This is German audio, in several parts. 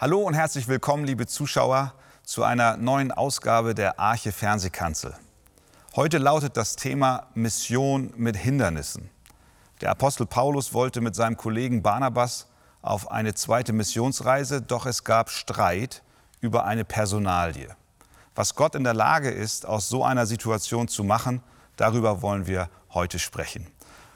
Hallo und herzlich willkommen, liebe Zuschauer, zu einer neuen Ausgabe der Arche Fernsehkanzel. Heute lautet das Thema Mission mit Hindernissen. Der Apostel Paulus wollte mit seinem Kollegen Barnabas auf eine zweite Missionsreise, doch es gab Streit über eine Personalie. Was Gott in der Lage ist, aus so einer Situation zu machen, darüber wollen wir heute sprechen.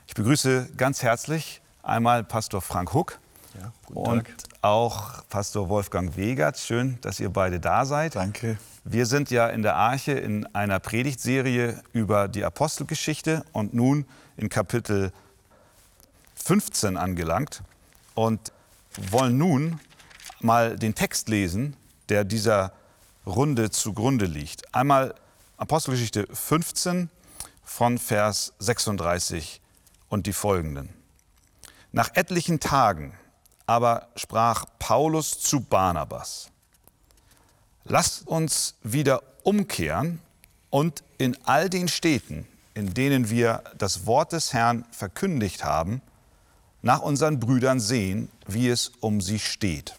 Ich begrüße ganz herzlich einmal Pastor Frank Huck Ja, und Tag. auch Pastor Wolfgang Wegert. Schön, dass ihr beide da seid. Danke. Wir sind ja in der Arche in einer Predigtserie über die Apostelgeschichte und nun in Kapitel 15 angelangt und wollen nun mal den Text lesen, der dieser Runde zugrunde liegt. Einmal Apostelgeschichte 15 von Vers 36 und die folgenden. Nach etlichen Tagen aber sprach Paulus zu Barnabas, Lasst uns wieder umkehren und in all den Städten, in denen wir das Wort des Herrn verkündigt haben, nach unseren Brüdern sehen, wie es um sie steht.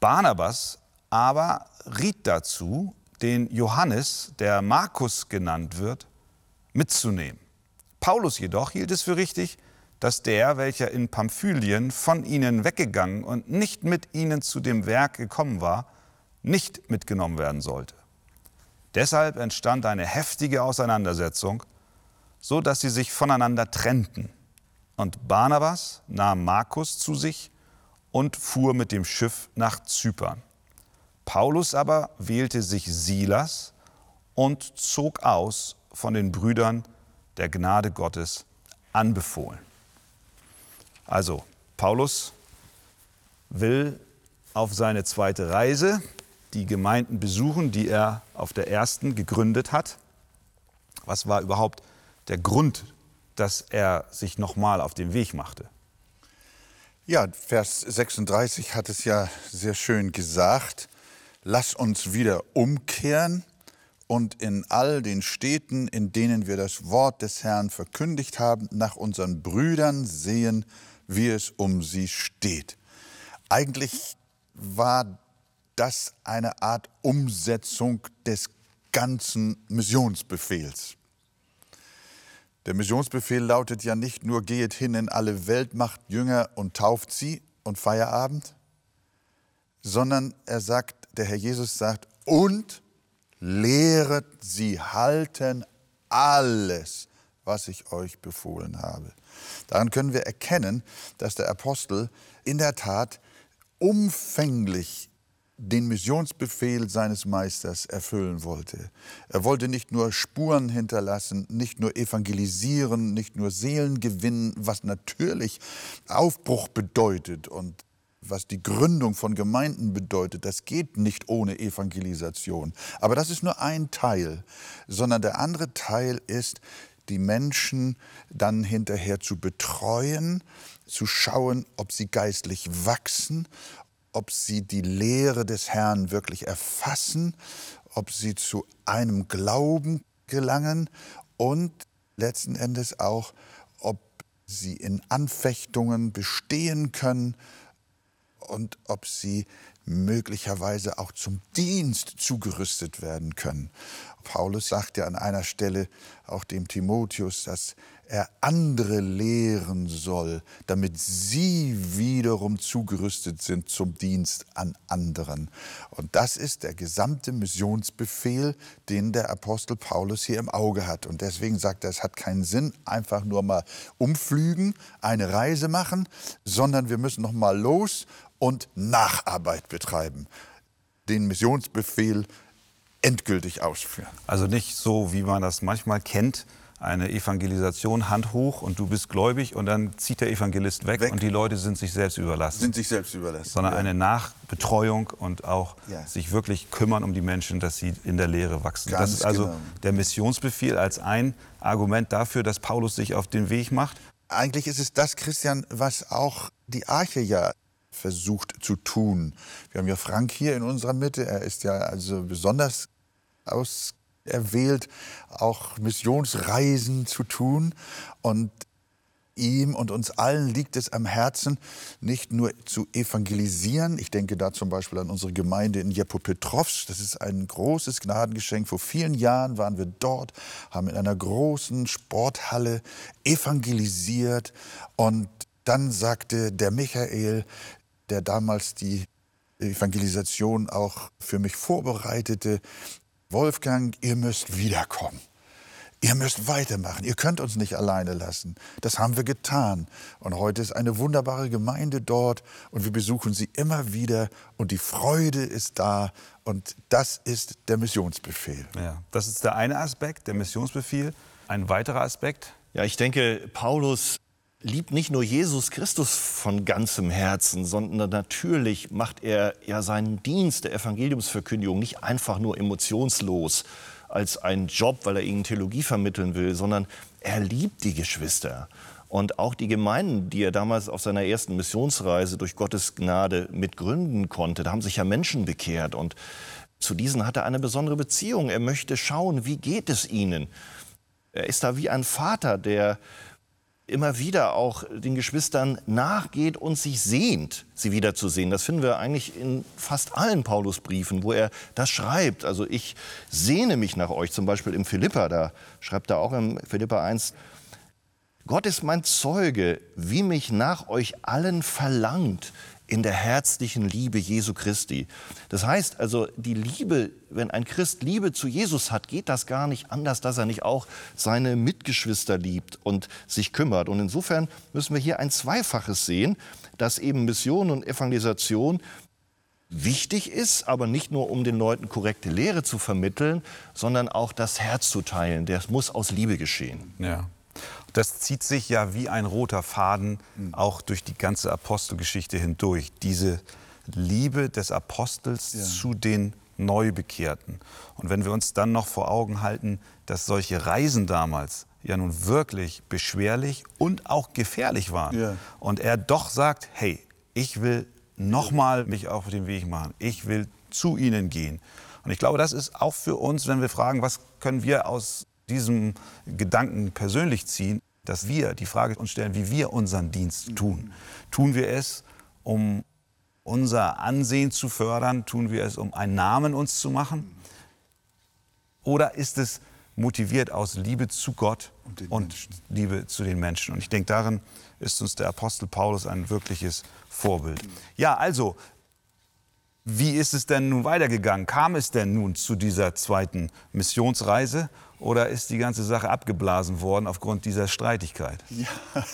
Barnabas aber riet dazu, den Johannes, der Markus genannt wird, mitzunehmen. Paulus jedoch hielt es für richtig, dass der, welcher in Pamphylien von ihnen weggegangen und nicht mit ihnen zu dem Werk gekommen war, nicht mitgenommen werden sollte. Deshalb entstand eine heftige Auseinandersetzung, so dass sie sich voneinander trennten. Und Barnabas nahm Markus zu sich und fuhr mit dem Schiff nach Zypern. Paulus aber wählte sich Silas und zog aus von den Brüdern der Gnade Gottes anbefohlen. Also, Paulus will auf seine zweite Reise die Gemeinden besuchen, die er auf der ersten gegründet hat. Was war überhaupt der Grund, dass er sich nochmal auf den Weg machte? Ja, Vers 36 hat es ja sehr schön gesagt. Lass uns wieder umkehren und in all den Städten, in denen wir das Wort des Herrn verkündigt haben, nach unseren Brüdern sehen, wie es um sie steht. Eigentlich war das eine Art Umsetzung des ganzen Missionsbefehls. Der Missionsbefehl lautet ja nicht nur, gehet hin in alle Welt, macht Jünger und tauft sie und Feierabend, sondern er sagt, der Herr Jesus sagt, und lehret sie halten alles, was ich euch befohlen habe. Daran können wir erkennen, dass der Apostel in der Tat umfänglich den Missionsbefehl seines Meisters erfüllen wollte. Er wollte nicht nur Spuren hinterlassen, nicht nur evangelisieren, nicht nur Seelen gewinnen, was natürlich Aufbruch bedeutet und was die Gründung von Gemeinden bedeutet, das geht nicht ohne Evangelisation. Aber das ist nur ein Teil, sondern der andere Teil ist, die Menschen dann hinterher zu betreuen, zu schauen, ob sie geistlich wachsen, ob sie die Lehre des Herrn wirklich erfassen, ob sie zu einem Glauben gelangen und letzten Endes auch, ob sie in Anfechtungen bestehen können und ob sie möglicherweise auch zum Dienst zugerüstet werden können. Paulus sagt ja an einer Stelle auch dem Timotheus, dass er andere lehren soll, damit sie wiederum zugerüstet sind zum Dienst an anderen. Und das ist der gesamte Missionsbefehl, den der Apostel Paulus hier im Auge hat. Und deswegen sagt er, es hat keinen Sinn, einfach nur mal umflügen, eine Reise machen, sondern wir müssen noch mal los und Nacharbeit betreiben. Den Missionsbefehl endgültig ausführen. Also nicht so, wie man das manchmal kennt, eine Evangelisation Hand hoch und du bist gläubig und dann zieht der Evangelist weg, Weg. und die Leute sind sich selbst überlassen. Sind sich selbst überlassen. sondern Ja. eine Nachbetreuung und auch Ja. sich wirklich kümmern um die Menschen, dass sie in der Lehre wachsen. Ganz das ist also genau. der Missionsbefehl als ein Argument dafür, dass Paulus sich auf den Weg macht. Eigentlich ist es das, Christian, was auch die Arche ja versucht zu tun. Wir haben ja Frank hier in unserer Mitte. Er ist ja also besonders auserwählt, auch Missionsreisen zu tun. Und ihm und uns allen liegt es am Herzen, nicht nur zu evangelisieren. Ich denke da zum Beispiel an unsere Gemeinde in Jepopetrovsk. Das ist ein großes Gnadengeschenk. Vor vielen Jahren waren wir dort, haben in einer großen Sporthalle evangelisiert. Und dann sagte der Michael, der damals die Evangelisation auch für mich vorbereitete, Wolfgang, ihr müsst wiederkommen. Ihr müsst weitermachen. Ihr könnt uns nicht alleine lassen. Das haben wir getan. Und heute ist eine wunderbare Gemeinde dort und wir besuchen sie immer wieder und die Freude ist da und das ist der Missionsbefehl. Ja, das ist der eine Aspekt, der Missionsbefehl. Ein weiterer Aspekt? Ja, ich denke, Paulus liebt nicht nur Jesus Christus von ganzem Herzen, sondern natürlich macht er ja seinen Dienst der Evangeliumsverkündigung nicht einfach nur emotionslos als einen Job, weil er ihnen Theologie vermitteln will, sondern er liebt die Geschwister. Und auch die Gemeinden, die er damals auf seiner ersten Missionsreise durch Gottes Gnade mitgründen konnte, da haben sich ja Menschen bekehrt. Und zu diesen hat er eine besondere Beziehung. Er möchte schauen, wie geht es ihnen. Er ist da wie ein Vater, der immer wieder auch den Geschwistern nachgeht und sich sehnt, sie wiederzusehen. Das finden wir eigentlich in fast allen Paulusbriefen, wo er das schreibt. Also ich sehne mich nach euch, zum Beispiel im Philippa, da schreibt er auch im Philippa 1, Gott ist mein Zeuge, wie mich nach euch allen verlangt in der herzlichen Liebe Jesu Christi. Das heißt also, die Liebe, wenn ein Christ Liebe zu Jesus hat, geht das gar nicht anders, dass er nicht auch seine Mitgeschwister liebt und sich kümmert. Und insofern müssen wir hier ein Zweifaches sehen, dass eben Mission und Evangelisation wichtig ist, aber nicht nur um den Leuten korrekte Lehre zu vermitteln, sondern auch das Herz zu teilen. Das muss aus Liebe geschehen. Ja. Das zieht sich ja wie ein roter Faden auch durch die ganze Apostelgeschichte hindurch. Diese Liebe des Apostels ja. zu den Neubekehrten. Und wenn wir uns dann noch vor Augen halten, dass solche Reisen damals ja nun wirklich beschwerlich und auch gefährlich waren. Ja. Und er doch sagt, hey, ich will nochmal mich auf den Weg machen. Ich will zu ihnen gehen. Und ich glaube, das ist auch für uns, wenn wir fragen, was können wir aus diesem Gedanken persönlich ziehen, dass wir die Frage uns stellen, wie wir unseren Dienst tun. Tun wir es, um unser Ansehen zu fördern? Tun wir es, um einen Namen uns zu machen? Oder ist es motiviert aus Liebe zu Gott und, und Liebe zu den Menschen? Und ich denke, darin ist uns der Apostel Paulus ein wirkliches Vorbild. Ja, also, wie ist es denn nun weitergegangen? Kam es denn nun zu dieser zweiten Missionsreise? Oder ist die ganze Sache abgeblasen worden aufgrund dieser Streitigkeit? Ja.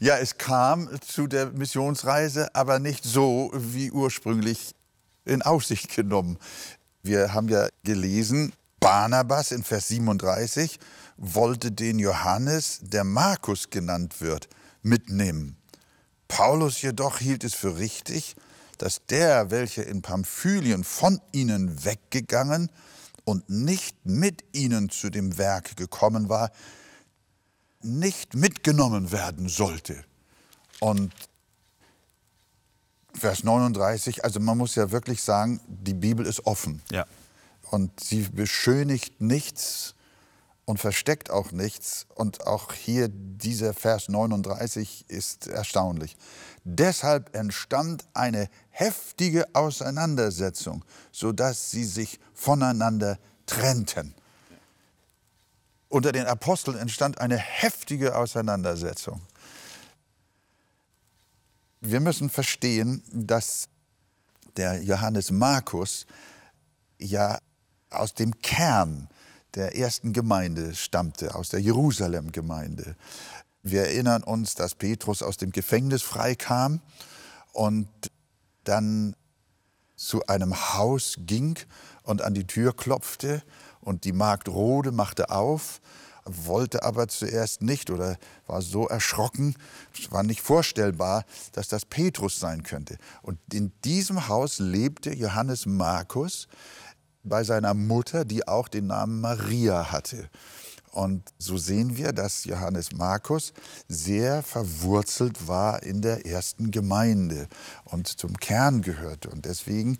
ja, es kam zu der Missionsreise, aber nicht so wie ursprünglich in Aussicht genommen. Wir haben ja gelesen, Barnabas in Vers 37 wollte den Johannes, der Markus genannt wird, mitnehmen. Paulus jedoch hielt es für richtig, dass der, welcher in Pamphylien von ihnen weggegangen und nicht mit ihnen zu dem Werk gekommen war, nicht mitgenommen werden sollte. Und Vers 39, also man muss ja wirklich sagen, die Bibel ist offen. Ja. Und sie beschönigt nichts und versteckt auch nichts. Und auch hier dieser Vers 39 ist erstaunlich. Deshalb entstand eine heftige Auseinandersetzung, sodass sie sich voneinander trennten. Unter den Aposteln entstand eine heftige Auseinandersetzung. Wir müssen verstehen, dass der Johannes Markus ja aus dem Kern der ersten Gemeinde stammte, aus der Jerusalem-Gemeinde. Wir erinnern uns, dass Petrus aus dem Gefängnis freikam und dann zu einem Haus ging und an die Tür klopfte und die Magd Rode machte auf, wollte aber zuerst nicht oder war so erschrocken, es war nicht vorstellbar, dass das Petrus sein könnte. Und in diesem Haus lebte Johannes Markus bei seiner Mutter, die auch den Namen Maria hatte. Und so sehen wir, dass Johannes Markus sehr verwurzelt war in der ersten Gemeinde und zum Kern gehörte. Und deswegen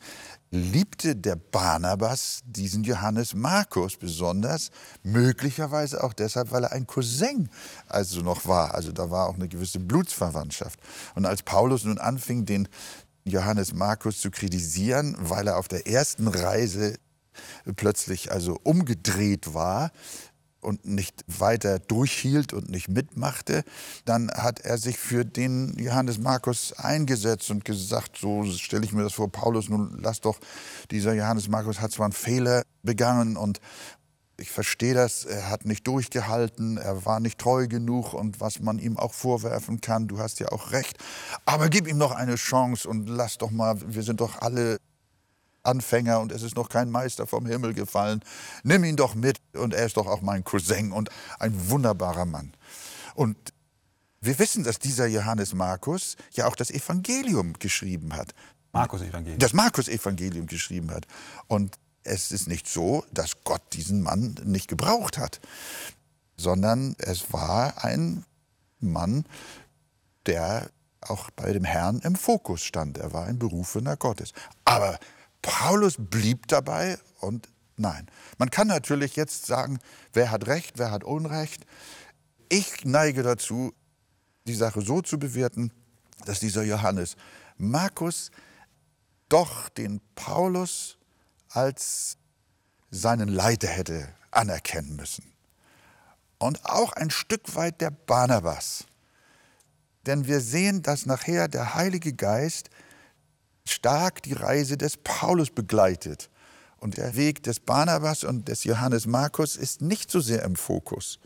liebte der Barnabas diesen Johannes Markus besonders, möglicherweise auch deshalb, weil er ein Cousin also noch war. Also da war auch eine gewisse Blutsverwandtschaft. Und als Paulus nun anfing, den Johannes Markus zu kritisieren, weil er auf der ersten Reise plötzlich also umgedreht war, und nicht weiter durchhielt und nicht mitmachte, dann hat er sich für den Johannes Markus eingesetzt und gesagt, so stelle ich mir das vor, Paulus, nun lass doch, dieser Johannes Markus hat zwar einen Fehler begangen und ich verstehe das, er hat nicht durchgehalten, er war nicht treu genug und was man ihm auch vorwerfen kann, du hast ja auch recht, aber gib ihm noch eine Chance und lass doch mal, wir sind doch alle Anfänger und es ist noch kein Meister vom Himmel gefallen. Nimm ihn doch mit und er ist doch auch mein Cousin und ein wunderbarer Mann. Und wir wissen, dass dieser Johannes Markus ja auch das Evangelium geschrieben hat. Markus Evangelium. Das Markus Evangelium geschrieben hat. Und es ist nicht so, dass Gott diesen Mann nicht gebraucht hat, sondern es war ein Mann, der auch bei dem Herrn im Fokus stand. Er war ein Berufener Gottes. Aber Paulus blieb dabei und nein. Man kann natürlich jetzt sagen, wer hat Recht, wer hat Unrecht. Ich neige dazu, die Sache so zu bewerten, dass dieser Johannes Markus doch den Paulus als seinen Leiter hätte anerkennen müssen. Und auch ein Stück weit der Barnabas. Denn wir sehen, dass nachher der Heilige Geist stark die Reise des Paulus begleitet. Und der Weg des Barnabas und des Johannes Markus ist nicht so sehr im Fokus.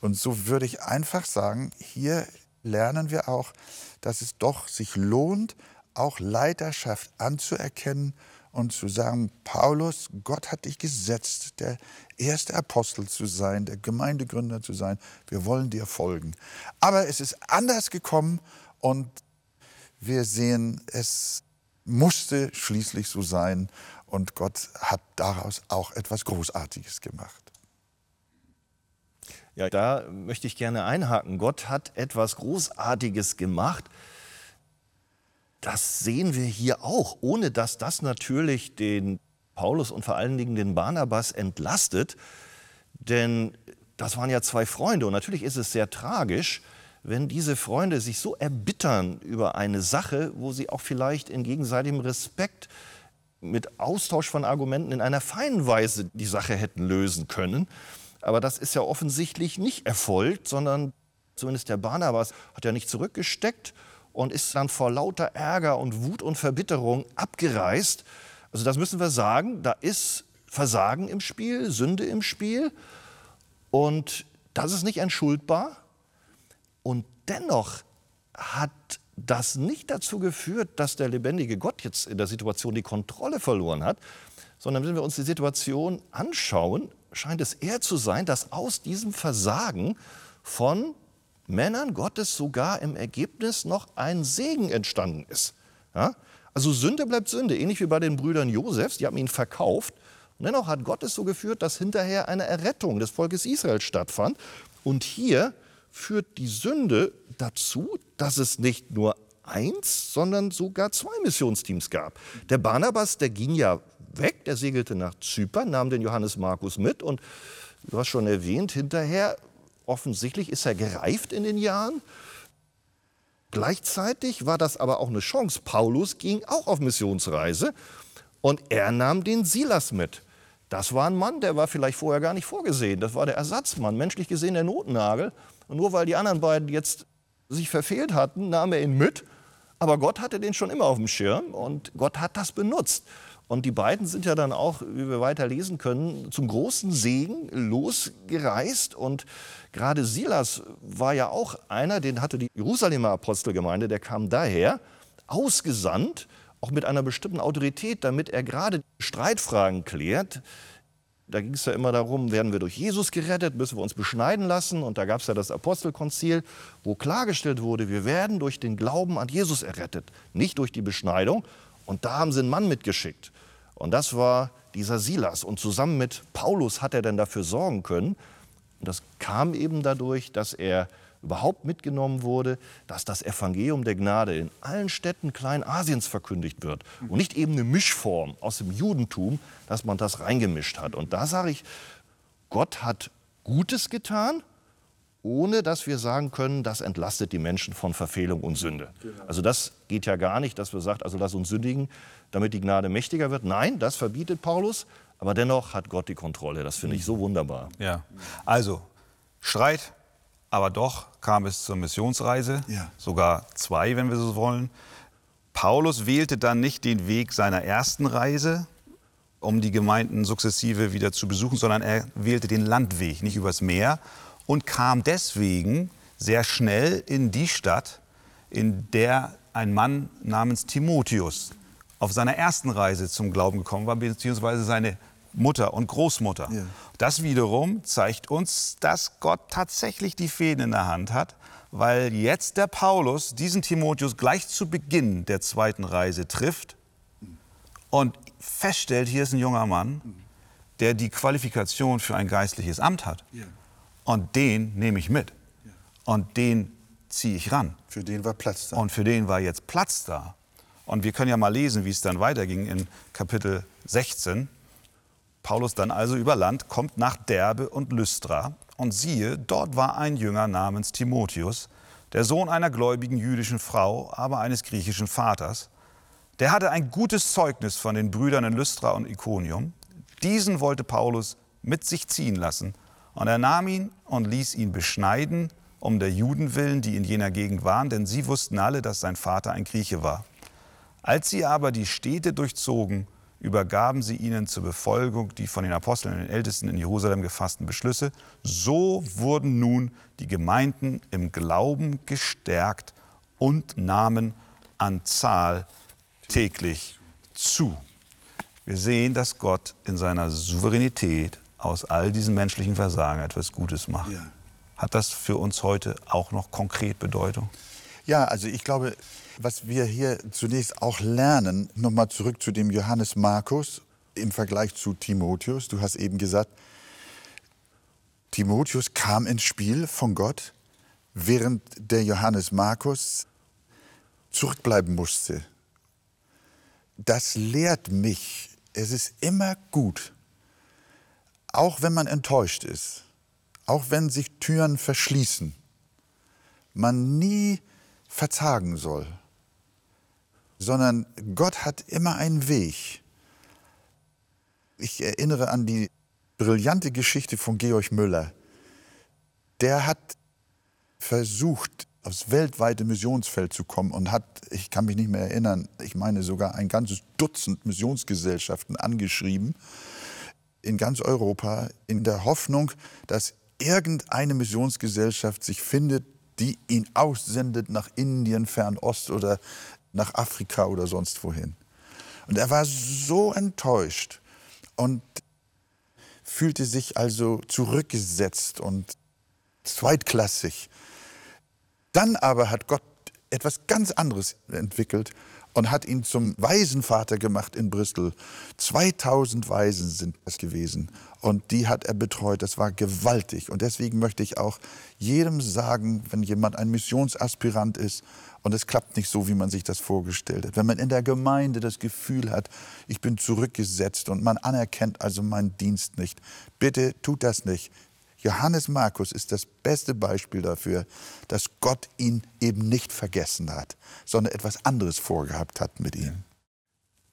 Und so würde ich einfach sagen, hier lernen wir auch, dass es doch sich lohnt, auch Leiterschaft anzuerkennen und zu sagen, Paulus, Gott hat dich gesetzt, der erste Apostel zu sein, der Gemeindegründer zu sein. Wir wollen dir folgen. Aber es ist anders gekommen und wir sehen, es musste schließlich so sein und Gott hat daraus auch etwas Großartiges gemacht. Ja, da möchte ich gerne einhaken. Gott hat etwas Großartiges gemacht. Das sehen wir hier auch, ohne dass das natürlich den Paulus und vor allen Dingen den Barnabas entlastet. Denn das waren ja zwei Freunde und natürlich ist es sehr tragisch, wenn diese Freunde sich so erbittern über eine Sache, wo sie auch vielleicht in gegenseitigem Respekt mit Austausch von Argumenten in einer feinen Weise die Sache hätten lösen können. Aber das ist ja offensichtlich nicht erfolgt, sondern zumindest der Barnabas hat ja nicht zurückgesteckt und ist dann vor lauter Ärger und Wut und Verbitterung abgereist. Also das müssen wir sagen, da ist Versagen im Spiel, Sünde im Spiel und das ist nicht entschuldbar. Und dennoch hat das nicht dazu geführt, dass der lebendige Gott jetzt in der Situation die Kontrolle verloren hat, sondern wenn wir uns die Situation anschauen, scheint es eher zu sein, dass aus diesem Versagen von Männern Gottes sogar im Ergebnis noch ein Segen entstanden ist. Ja? Also Sünde bleibt Sünde, ähnlich wie bei den Brüdern Josefs, die haben ihn verkauft. Und dennoch hat Gott es so geführt, dass hinterher eine Errettung des Volkes Israel stattfand. Und hier führt die Sünde dazu, dass es nicht nur eins, sondern sogar zwei Missionsteams gab. Der Barnabas, der ging ja weg, der segelte nach Zypern, nahm den Johannes Markus mit und du hast schon erwähnt, hinterher offensichtlich ist er gereift in den Jahren. Gleichzeitig war das aber auch eine Chance. Paulus ging auch auf Missionsreise und er nahm den Silas mit. Das war ein Mann, der war vielleicht vorher gar nicht vorgesehen. Das war der Ersatzmann, menschlich gesehen der Notnagel. Und nur weil die anderen beiden jetzt sich verfehlt hatten, nahm er ihn mit. Aber Gott hatte den schon immer auf dem Schirm und Gott hat das benutzt. Und die beiden sind ja dann auch, wie wir weiter lesen können, zum großen Segen losgereist. Und gerade Silas war ja auch einer, den hatte die Jerusalemer Apostelgemeinde, der kam daher, ausgesandt, auch mit einer bestimmten Autorität, damit er gerade Streitfragen klärt, da ging es ja immer darum, werden wir durch Jesus gerettet, müssen wir uns beschneiden lassen. Und da gab es ja das Apostelkonzil, wo klargestellt wurde, wir werden durch den Glauben an Jesus errettet, nicht durch die Beschneidung. Und da haben sie einen Mann mitgeschickt. Und das war dieser Silas. Und zusammen mit Paulus hat er dann dafür sorgen können, Und das kam eben dadurch, dass er überhaupt mitgenommen wurde, dass das Evangelium der Gnade in allen Städten Kleinasiens verkündigt wird und nicht eben eine Mischform aus dem Judentum, dass man das reingemischt hat. Und da sage ich, Gott hat Gutes getan, ohne dass wir sagen können, das entlastet die Menschen von Verfehlung und Sünde. Also das geht ja gar nicht, dass wir sagen, also lass uns sündigen, damit die Gnade mächtiger wird. Nein, das verbietet Paulus, aber dennoch hat Gott die Kontrolle. Das finde ich so wunderbar. Ja. Also, Streit, aber doch kam es zur Missionsreise, Ja. sogar zwei, wenn wir so wollen. Paulus wählte dann nicht den Weg seiner ersten Reise, um die Gemeinden sukzessive wieder zu besuchen, sondern er wählte den Landweg, nicht übers Meer, und kam deswegen sehr schnell in die Stadt, in der ein Mann namens Timotheus auf seiner ersten Reise zum Glauben gekommen war, beziehungsweise seine Mutter und Großmutter. Ja. Das wiederum zeigt uns, dass Gott tatsächlich die Fäden in der Hand hat, weil jetzt der Paulus diesen Timotheus gleich zu Beginn der zweiten Reise trifft und feststellt, hier ist ein junger Mann, der die Qualifikation für ein geistliches Amt hat. Und den nehme ich mit. Und den ziehe ich ran. Für den war Platz da. Und für den war jetzt Platz da. Und wir können ja mal lesen, wie es dann weiterging in Kapitel 16. Paulus dann also über Land, kommt nach Derbe und Lystra. Und siehe, dort war ein Jünger namens Timotheus, der Sohn einer gläubigen jüdischen Frau, aber eines griechischen Vaters. Der hatte ein gutes Zeugnis von den Brüdern in Lystra und Iconium. Diesen wollte Paulus mit sich ziehen lassen. Und er nahm ihn und ließ ihn beschneiden, um der Juden willen, die in jener Gegend waren, denn sie wussten alle, dass sein Vater ein Grieche war. Als sie aber die Städte durchzogen, übergaben sie ihnen zur Befolgung die von den Aposteln und den Ältesten in Jerusalem gefassten Beschlüsse. So wurden nun die Gemeinden im Glauben gestärkt und nahmen an Zahl täglich zu. Wir sehen, dass Gott in seiner Souveränität aus all diesen menschlichen Versagen etwas Gutes macht. Ja. Hat das für uns heute auch noch konkret Bedeutung? Ja, also ich glaube, was wir hier zunächst auch lernen, nochmal zurück zu dem Johannes Markus im Vergleich zu Timotheus. Du hast eben gesagt, Timotheus kam ins Spiel von Gott, während der Johannes Markus zurückbleiben musste. Das lehrt mich, es ist immer gut, auch wenn man enttäuscht ist, auch wenn sich Türen verschließen, man nie verzagen soll, sondern Gott hat immer einen Weg. Ich erinnere an die brillante Geschichte von Georg Müller. Der hat versucht, aufs weltweite Missionsfeld zu kommen und hat, ich kann mich nicht mehr erinnern, ich meine sogar ein ganzes Dutzend Missionsgesellschaften angeschrieben in ganz Europa in der Hoffnung, dass irgendeine Missionsgesellschaft sich findet, die ihn aussendet nach Indien, Fernost oder nach Afrika oder sonst wohin. Und er war so enttäuscht und fühlte sich also zurückgesetzt und zweitklassig. Dann aber hat Gott etwas ganz anderes entwickelt und hat ihn zum Waisenvater gemacht in Bristol. 2000 Waisen sind es gewesen und die hat er betreut. Das war gewaltig und deswegen möchte ich auch jedem sagen, wenn jemand ein Missionsaspirant ist und es klappt nicht so, wie man sich das vorgestellt hat, wenn man in der Gemeinde das Gefühl hat, ich bin zurückgesetzt und man anerkennt also meinen Dienst nicht, bitte tut das nicht. Johannes Markus ist das beste Beispiel dafür, dass Gott ihn eben nicht vergessen hat, sondern etwas anderes vorgehabt hat mit ihm.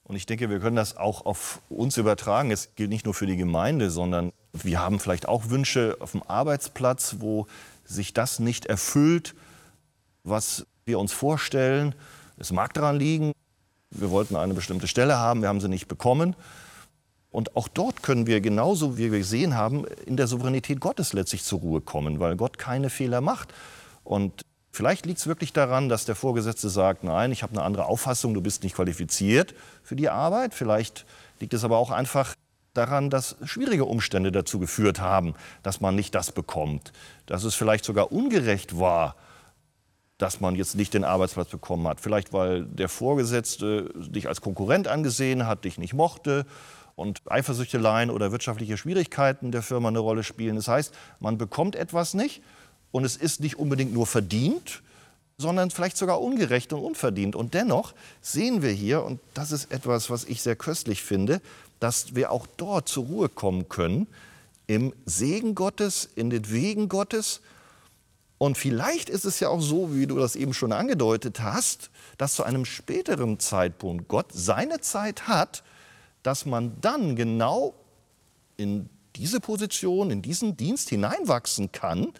Und ich denke, wir können das auch auf uns übertragen. Es gilt nicht nur für die Gemeinde, sondern wir haben vielleicht auch Wünsche auf dem Arbeitsplatz, wo sich das nicht erfüllt, was wir uns vorstellen. Es mag daran liegen, wir wollten eine bestimmte Stelle haben, wir haben sie nicht bekommen. Und auch dort können wir genauso, wie wir gesehen haben, in der Souveränität Gottes letztlich zur Ruhe kommen, weil Gott keine Fehler macht. Und vielleicht liegt es wirklich daran, dass der Vorgesetzte sagt, nein, ich habe eine andere Auffassung, du bist nicht qualifiziert für die Arbeit. Vielleicht liegt es aber auch einfach daran, dass schwierige Umstände dazu geführt haben, dass man nicht das bekommt. Dass es vielleicht sogar ungerecht war, dass man jetzt nicht den Arbeitsplatz bekommen hat. Vielleicht weil der Vorgesetzte dich als Konkurrent angesehen hat, dich nicht mochte und Eifersüchteleien oder wirtschaftliche Schwierigkeiten der Firma eine Rolle spielen. Das heißt, man bekommt etwas nicht und es ist nicht unbedingt nur verdient, sondern vielleicht sogar ungerecht und unverdient. Und dennoch sehen wir hier, und das ist etwas, was ich sehr köstlich finde, dass wir auch dort zur Ruhe kommen können, im Segen Gottes, in den Wegen Gottes. Und vielleicht ist es ja auch so, wie du das eben schon angedeutet hast, dass zu einem späteren Zeitpunkt Gott seine Zeit hat, dass man dann genau in diese Position, in diesen Dienst hineinwachsen kann,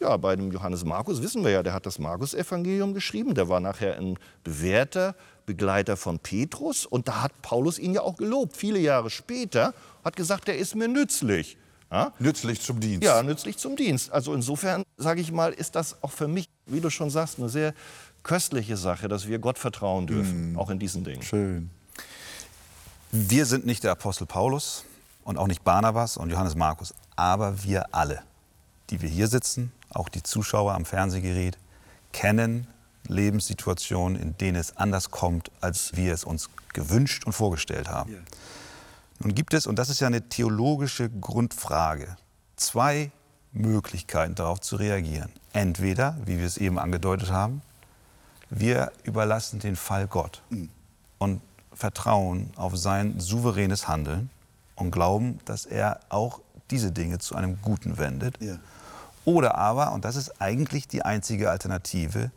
ja, bei dem Johannes Markus wissen wir ja, der hat das Markus-Evangelium geschrieben. Der war nachher ein bewährter Begleiter von Petrus. Und da hat Paulus ihn ja auch gelobt. Viele Jahre später hat gesagt, der ist mir nützlich. Ja? Nützlich zum Dienst. Ja, nützlich zum Dienst. Also insofern, sage ich mal, ist das auch für mich, wie du schon sagst, eine sehr köstliche Sache, dass wir Gott vertrauen dürfen, mm. auch in diesen Dingen. Schön. Wir sind nicht der Apostel Paulus und auch nicht Barnabas und Johannes Markus, aber wir alle, die wir hier sitzen auch die Zuschauer am Fernsehgerät kennen Lebenssituationen, in denen es anders kommt, als wir es uns gewünscht und vorgestellt haben. Ja. Nun gibt es, und das ist ja eine theologische Grundfrage, zwei Möglichkeiten darauf zu reagieren. Entweder, wie wir es eben angedeutet haben, wir überlassen den Fall Gott und vertrauen auf sein souveränes Handeln und glauben, dass er auch diese Dinge zu einem Guten wendet. Ja. Oder aber, und das ist eigentlich die einzige Alternative,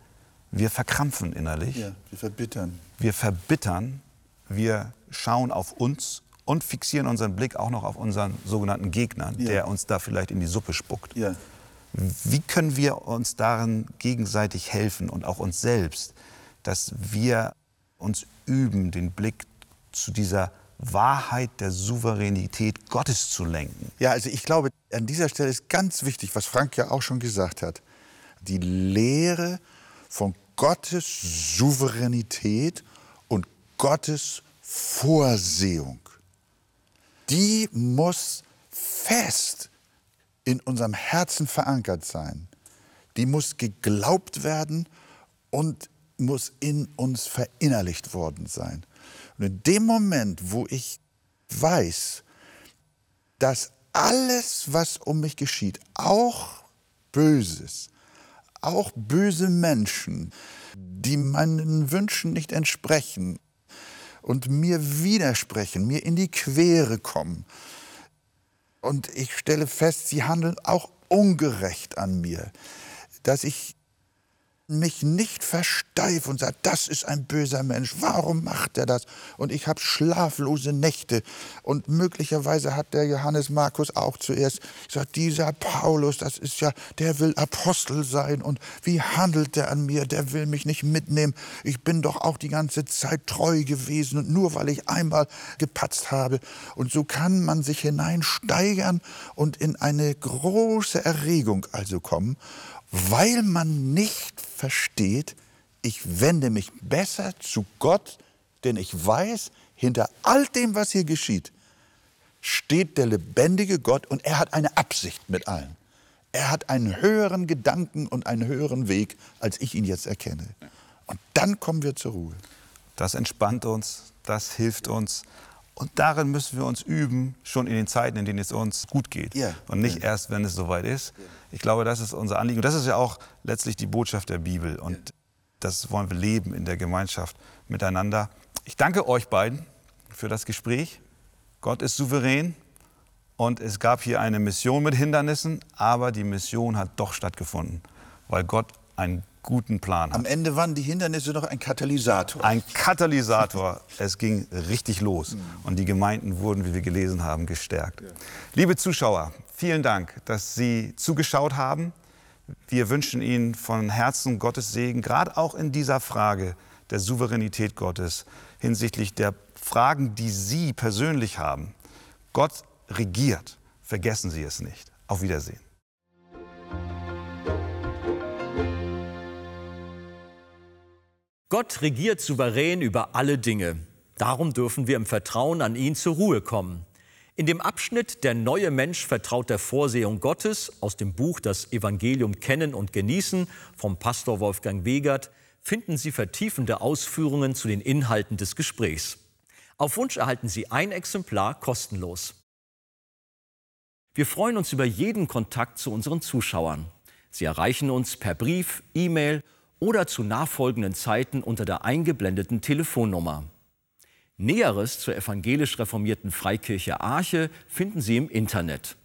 wir verkrampfen innerlich. Ja, wir verbittern. Wir verbittern, wir schauen auf uns und fixieren unseren Blick auch noch auf unseren sogenannten Gegner, ja. der uns da vielleicht in die Suppe spuckt. Ja. Wie können wir uns darin gegenseitig helfen und auch uns selbst, dass wir uns üben, den Blick zu dieser Wahrheit der Souveränität Gottes zu lenken. Ja, also ich glaube, an dieser Stelle ist ganz wichtig, was Frank ja auch schon gesagt hat, die Lehre von Gottes Souveränität und Gottes Vorsehung. Die muss fest in unserem Herzen verankert sein. Die muss geglaubt werden und muss in uns verinnerlicht worden sein. Und in dem Moment, wo ich weiß, dass alles, was um mich geschieht, auch Böses, auch böse Menschen, die meinen Wünschen nicht entsprechen und mir widersprechen, mir in die Quere kommen. Und ich stelle fest, sie handeln auch ungerecht an mir, dass ich mich nicht versteife und sage, das ist ein böser Mensch, warum macht er das? Und ich habe schlaflose Nächte. Und möglicherweise hat der Johannes Markus auch zuerst gesagt, dieser Paulus, das ist ja, der will Apostel sein. Und wie handelt der an mir? Der will mich nicht mitnehmen. Ich bin doch auch die ganze Zeit treu gewesen. Und nur weil ich einmal gepatzt habe. Und so kann man sich hineinsteigern und in eine große Erregung also kommen weil man nicht versteht, ich wende mich besser zu Gott, denn ich weiß, hinter all dem, was hier geschieht, steht der lebendige Gott und er hat eine Absicht mit allen. Er hat einen höheren Gedanken und einen höheren Weg, als ich ihn jetzt erkenne. Und dann kommen wir zur Ruhe. Das entspannt uns, das hilft uns. Und darin müssen wir uns üben, schon in den Zeiten, in denen es uns gut geht. Ja. Und nicht ja. erst, wenn es soweit ist. Ich glaube, das ist unser Anliegen. Und das ist ja auch letztlich die Botschaft der Bibel. Und das wollen wir leben in der Gemeinschaft miteinander. Ich danke euch beiden für das Gespräch. Gott ist souverän. Und es gab hier eine Mission mit Hindernissen, aber die Mission hat doch stattgefunden, weil Gott ein guten Plan hat. Am Ende waren die Hindernisse noch ein Katalysator. Ein Katalysator. es ging richtig los. Mhm. Und die Gemeinden wurden, wie wir gelesen haben, gestärkt. Ja. Liebe Zuschauer, vielen Dank, dass Sie zugeschaut haben. Wir wünschen Ihnen von Herzen Gottes Segen, gerade auch in dieser Frage der Souveränität Gottes hinsichtlich der Fragen, die Sie persönlich haben. Gott regiert. Vergessen Sie es nicht. Auf Wiedersehen. Gott regiert souverän über alle Dinge. Darum dürfen wir im Vertrauen an ihn zur Ruhe kommen. In dem Abschnitt Der neue Mensch vertraut der Vorsehung Gottes aus dem Buch Das Evangelium kennen und genießen vom Pastor Wolfgang Wegert finden Sie vertiefende Ausführungen zu den Inhalten des Gesprächs. Auf Wunsch erhalten Sie ein Exemplar kostenlos. Wir freuen uns über jeden Kontakt zu unseren Zuschauern. Sie erreichen uns per Brief, E-Mail oder zu nachfolgenden Zeiten unter der eingeblendeten Telefonnummer. Näheres zur evangelisch reformierten Freikirche Arche finden Sie im Internet.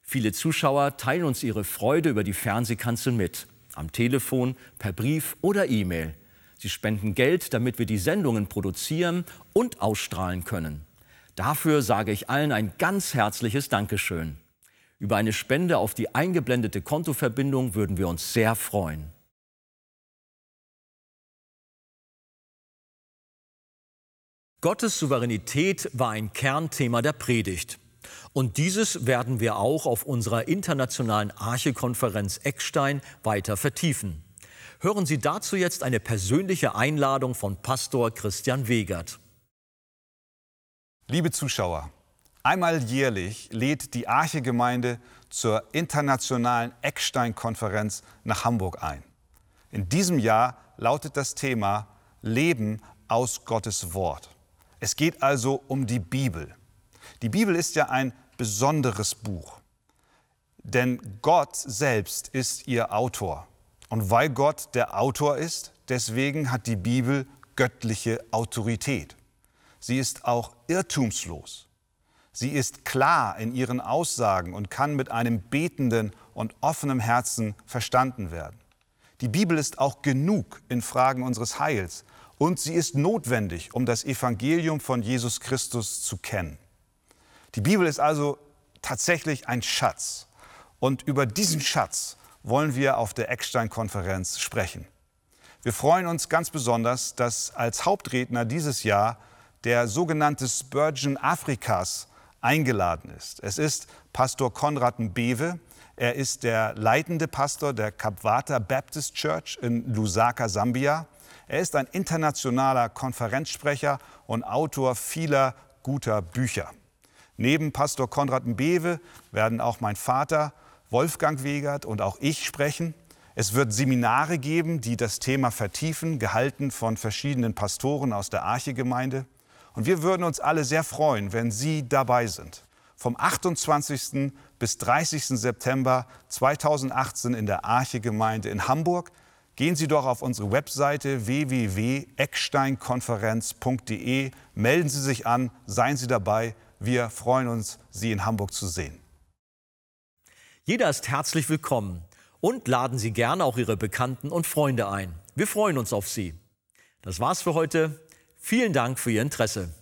Viele Zuschauer teilen uns ihre Freude über die Fernsehkanzel mit, am Telefon, per Brief oder E-Mail. Sie spenden Geld, damit wir die Sendungen produzieren und ausstrahlen können. Dafür sage ich allen ein ganz herzliches Dankeschön. Über eine Spende auf die eingeblendete Kontoverbindung würden wir uns sehr freuen. Gottes Souveränität war ein Kernthema der Predigt. Und dieses werden wir auch auf unserer internationalen Archekonferenz Eckstein weiter vertiefen. Hören Sie dazu jetzt eine persönliche Einladung von Pastor Christian Wegert. Liebe Zuschauer, einmal jährlich lädt die Arche-Gemeinde zur internationalen Eckstein-Konferenz nach Hamburg ein. In diesem Jahr lautet das Thema Leben aus Gottes Wort. Es geht also um die Bibel. Die Bibel ist ja ein besonderes Buch, denn Gott selbst ist ihr Autor. Und weil Gott der Autor ist, deswegen hat die Bibel göttliche Autorität. Sie ist auch irrtumslos. Sie ist klar in ihren Aussagen und kann mit einem betenden und offenem Herzen verstanden werden. Die Bibel ist auch genug in Fragen unseres Heils und sie ist notwendig, um das Evangelium von Jesus Christus zu kennen. Die Bibel ist also tatsächlich ein Schatz und über diesen Schatz wollen wir auf der Eckstein-Konferenz sprechen. Wir freuen uns ganz besonders, dass als Hauptredner dieses Jahr der sogenannte Spurgeon Afrikas eingeladen ist. Es ist Pastor Konrad Mbewe. Er ist der leitende Pastor der Kapwata Baptist Church in Lusaka, Sambia. Er ist ein internationaler Konferenzsprecher und Autor vieler guter Bücher. Neben Pastor Konrad Mbewe werden auch mein Vater Wolfgang Wegert und auch ich sprechen. Es wird Seminare geben, die das Thema vertiefen, gehalten von verschiedenen Pastoren aus der Arche-Gemeinde. Und wir würden uns alle sehr freuen, wenn Sie dabei sind. Vom 28. bis 30. September 2018 in der Arche-Gemeinde in Hamburg. Gehen Sie doch auf unsere Webseite www.ecksteinkonferenz.de, melden Sie sich an, seien Sie dabei. Wir freuen uns, Sie in Hamburg zu sehen. Jeder ist herzlich willkommen und laden Sie gerne auch Ihre Bekannten und Freunde ein. Wir freuen uns auf Sie. Das war's für heute. Vielen Dank für Ihr Interesse.